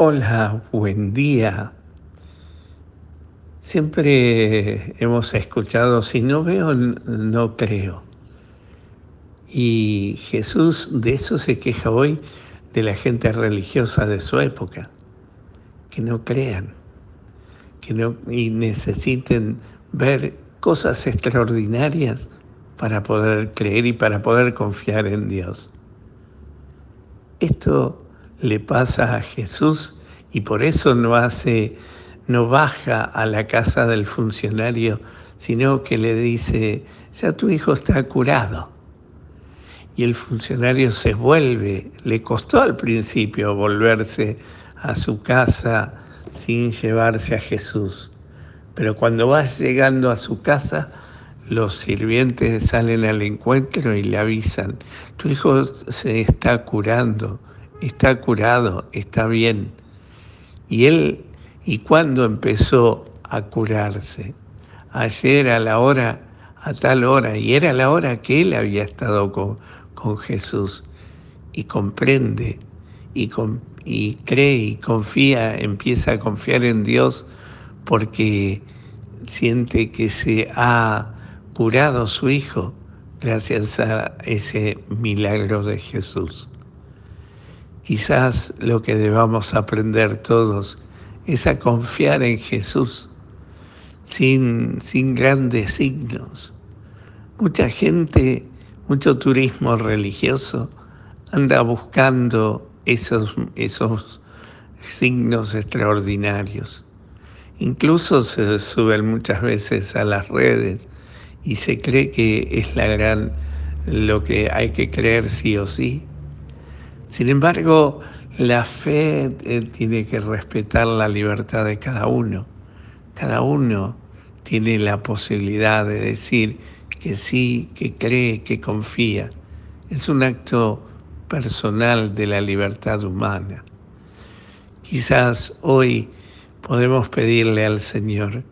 Hola, buen día. Siempre hemos escuchado, si no veo, no creo. Y Jesús de eso se queja hoy de la gente religiosa de su época, que no crean, que no y necesiten ver cosas extraordinarias para poder creer y para poder confiar en Dios. Esto le pasa a Jesús y por eso no hace, no baja a la casa del funcionario, sino que le dice, ya tu hijo está curado. Y el funcionario se vuelve, le costó al principio volverse a su casa sin llevarse a Jesús. Pero cuando va llegando a su casa, los sirvientes salen al encuentro y le avisan, tu hijo se está curando, está curado, está bien. Y él, ¿y cuándo empezó a curarse? Ayer a la hora, a tal hora, y era la hora que él había estado con, con Jesús, y comprende, y, y cree, y confía, empieza a confiar en Dios, porque siente que se ha curado su hijo gracias a ese milagro de Jesús. Quizás lo que debamos aprender todos es a confiar en Jesús sin, sin grandes signos. Mucha gente, mucho turismo religioso anda buscando esos, esos signos extraordinarios. Incluso se suben muchas veces a las redes y se cree que es la gran, lo que hay que creer sí o sí. Sin embargo, la fe eh, tiene que respetar la libertad de cada uno. Cada uno tiene la posibilidad de decir que sí, que cree, que confía. Es un acto personal de la libertad humana. Quizás hoy podemos pedirle al Señor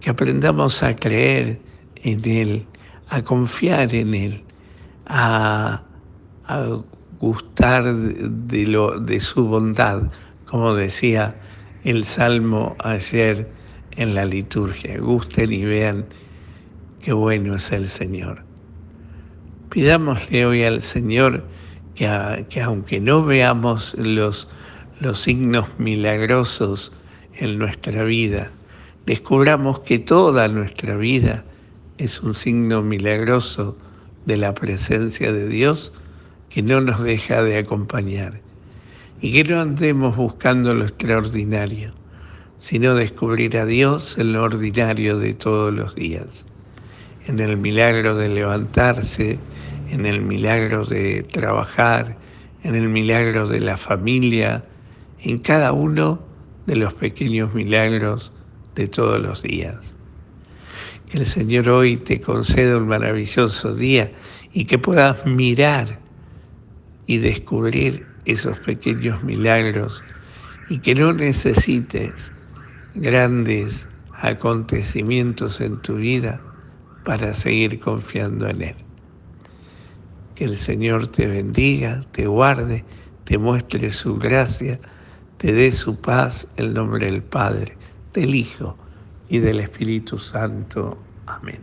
que aprendamos a creer en Él, a confiar en Él, a, gustar de, lo, de su bondad, como decía el Salmo ayer en la liturgia. Gusten y vean qué bueno es el Señor. Pidámosle hoy al Señor que, que aunque no veamos los, los signos milagrosos en nuestra vida, descubramos que toda nuestra vida es un signo milagroso de la presencia de Dios que no nos deja de acompañar y que no andemos buscando lo extraordinario, sino descubrir a Dios en lo ordinario de todos los días, en el milagro de levantarse, en el milagro de trabajar, en el milagro de la familia, en cada uno de los pequeños milagros de todos los días. Que el Señor hoy te conceda un maravilloso día y que puedas mirar y descubrir esos pequeños milagros y que no necesites grandes acontecimientos en tu vida para seguir confiando en Él. Que el Señor te bendiga, te guarde, te muestre su gracia, te dé su paz en nombre del Padre, del Hijo y del Espíritu Santo. Amén.